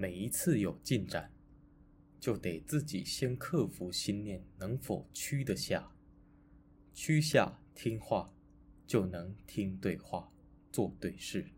每一次有进展就得自己先克服心念能否屈得下屈下听话就能听对话做对事。